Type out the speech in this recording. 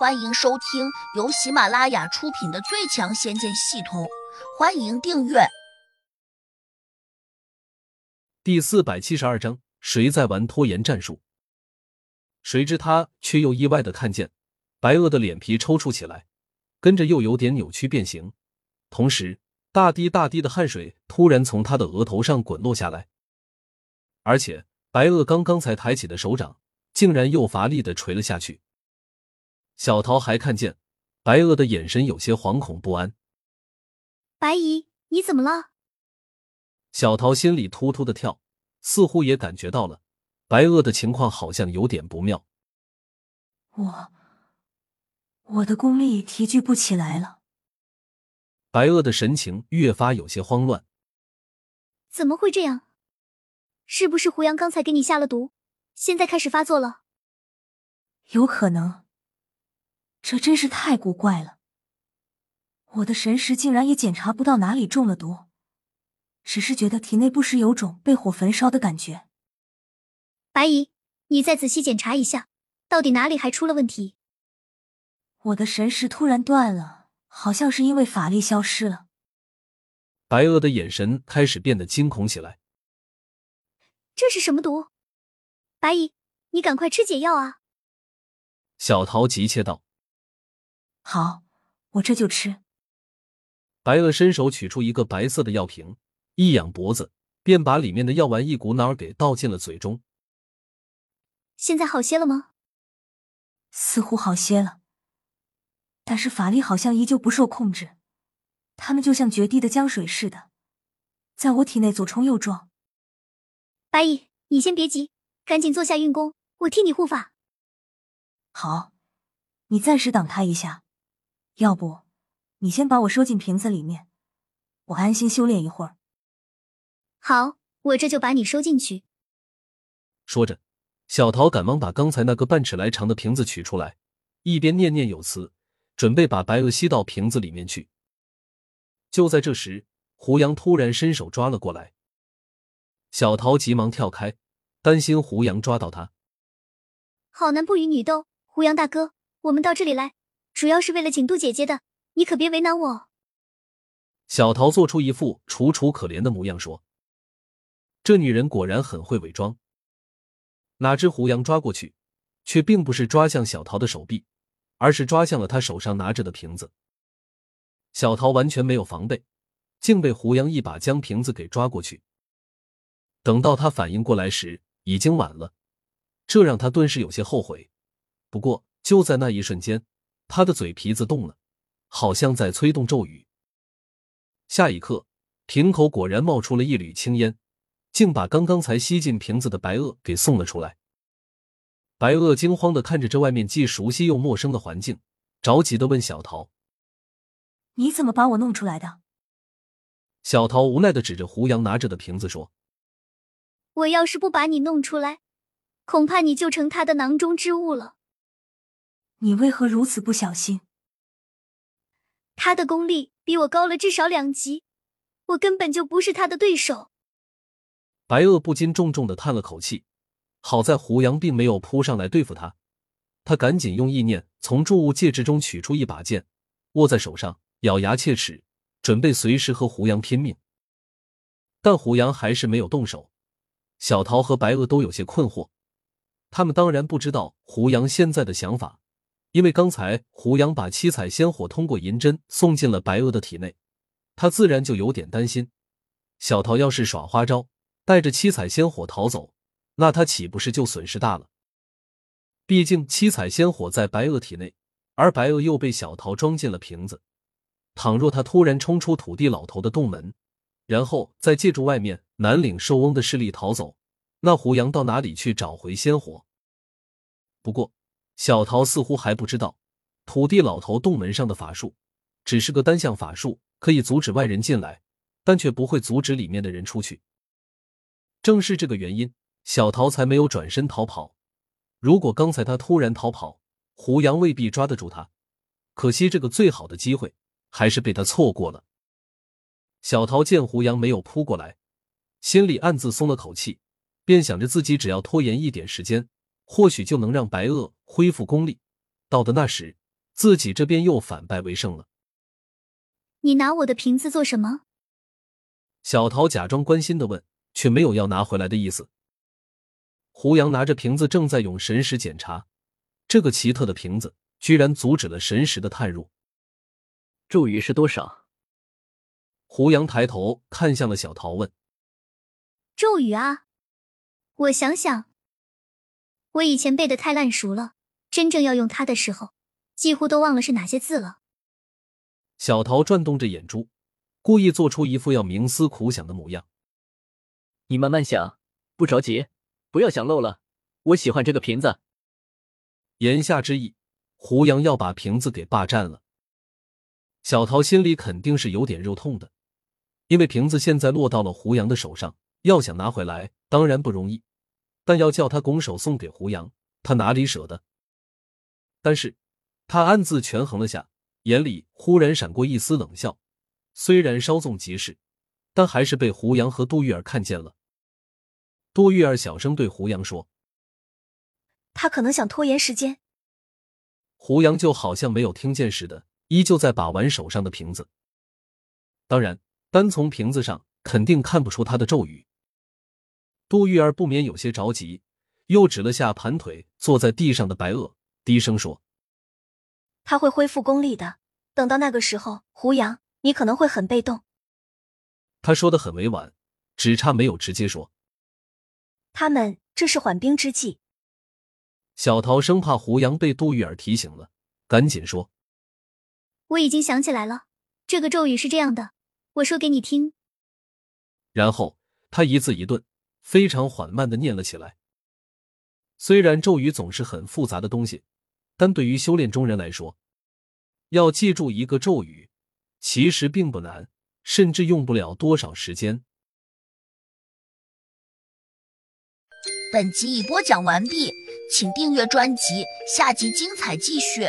欢迎收听由喜马拉雅出品的《最强仙剑系统》，欢迎订阅。第四百七十二章，谁在玩拖延战术？谁知他却又意外的看见白垩的脸皮抽搐起来，跟着又有点扭曲变形，同时大滴大滴的汗水突然从他的额头上滚落下来，而且白垩刚刚才抬起的手掌竟然又乏力的垂了下去。小桃还看见白鹅的眼神有些惶恐不安。白姨，你怎么了？小桃心里突突的跳，似乎也感觉到了白鹅的情况好像有点不妙。我，我的功力提聚不起来了。白鹅的神情越发有些慌乱。怎么会这样？是不是胡杨刚才给你下了毒，现在开始发作了？有可能。这真是太古怪了！我的神识竟然也检查不到哪里中了毒，只是觉得体内不时有种被火焚烧的感觉。白姨，你再仔细检查一下，到底哪里还出了问题？我的神识突然断了，好像是因为法力消失了。白垩的眼神开始变得惊恐起来。这是什么毒？白姨，你赶快吃解药啊！小桃急切道。好，我这就吃。白垩伸手取出一个白色的药瓶，一仰脖子，便把里面的药丸一股脑儿给倒进了嘴中。现在好些了吗？似乎好些了，但是法力好像依旧不受控制，他们就像决堤的江水似的，在我体内左冲右撞。白姨，你先别急，赶紧坐下运功，我替你护法。好，你暂时挡他一下。要不，你先把我收进瓶子里面，我安心修炼一会儿。好，我这就把你收进去。说着，小桃赶忙把刚才那个半尺来长的瓶子取出来，一边念念有词，准备把白鹅吸到瓶子里面去。就在这时，胡杨突然伸手抓了过来，小桃急忙跳开，担心胡杨抓到他。好男不与女斗，胡杨大哥，我们到这里来。主要是为了请杜姐姐的，你可别为难我。小桃做出一副楚楚可怜的模样说：“这女人果然很会伪装。”哪知胡杨抓过去，却并不是抓向小桃的手臂，而是抓向了她手上拿着的瓶子。小桃完全没有防备，竟被胡杨一把将瓶子给抓过去。等到他反应过来时，已经晚了，这让他顿时有些后悔。不过就在那一瞬间。他的嘴皮子动了，好像在催动咒语。下一刻，瓶口果然冒出了一缕青烟，竟把刚刚才吸进瓶子的白垩给送了出来。白垩惊慌的看着这外面既熟悉又陌生的环境，着急的问小桃：“你怎么把我弄出来的？”小桃无奈的指着胡杨拿着的瓶子说：“我要是不把你弄出来，恐怕你就成他的囊中之物了。”你为何如此不小心？他的功力比我高了至少两级，我根本就不是他的对手。白垩不禁重重的叹了口气，好在胡杨并没有扑上来对付他，他赶紧用意念从注物戒指中取出一把剑，握在手上，咬牙切齿，准备随时和胡杨拼命。但胡杨还是没有动手，小桃和白垩都有些困惑，他们当然不知道胡杨现在的想法。因为刚才胡杨把七彩仙火通过银针送进了白垩的体内，他自然就有点担心，小桃要是耍花招，带着七彩仙火逃走，那他岂不是就损失大了？毕竟七彩仙火在白垩体内，而白垩又被小桃装进了瓶子，倘若他突然冲出土地老头的洞门，然后再借助外面南岭寿翁的势力逃走，那胡杨到哪里去找回仙火？不过。小桃似乎还不知道，土地老头洞门上的法术只是个单向法术，可以阻止外人进来，但却不会阻止里面的人出去。正是这个原因，小桃才没有转身逃跑。如果刚才他突然逃跑，胡杨未必抓得住他。可惜这个最好的机会还是被他错过了。小桃见胡杨没有扑过来，心里暗自松了口气，便想着自己只要拖延一点时间。或许就能让白垩恢复功力，到的那时，自己这边又反败为胜了。你拿我的瓶子做什么？小桃假装关心的问，却没有要拿回来的意思。胡杨拿着瓶子正在用神识检查，这个奇特的瓶子居然阻止了神识的探入。咒语是多少？胡杨抬头看向了小桃，问：“咒语啊，我想想，我以前背的太烂熟了，真正要用它的时候，几乎都忘了是哪些字了。”小桃转动着眼珠，故意做出一副要冥思苦想的模样。你慢慢想，不着急，不要想漏了。我喜欢这个瓶子。言下之意，胡杨要把瓶子给霸占了。小桃心里肯定是有点肉痛的，因为瓶子现在落到了胡杨的手上，要想拿回来当然不容易，但要叫他拱手送给胡杨，他哪里舍得？但是，他暗自权衡了下。眼里忽然闪过一丝冷笑，虽然稍纵即逝，但还是被胡杨和杜玉儿看见了。杜玉儿小声对胡杨说：“他可能想拖延时间。”胡杨就好像没有听见似的，依旧在把玩手上的瓶子。当然，单从瓶子上肯定看不出他的咒语。杜玉儿不免有些着急，又指了下盘腿坐在地上的白鹤，低声说。他会恢复功力的。等到那个时候，胡杨，你可能会很被动。他说的很委婉，只差没有直接说。他们这是缓兵之计。小桃生怕胡杨被杜玉儿提醒了，赶紧说：“我已经想起来了，这个咒语是这样的，我说给你听。”然后他一字一顿，非常缓慢的念了起来。虽然咒语总是很复杂的东西。但对于修炼中人来说，要记住一个咒语，其实并不难，甚至用不了多少时间。本集已播讲完毕，请订阅专辑，下集精彩继续。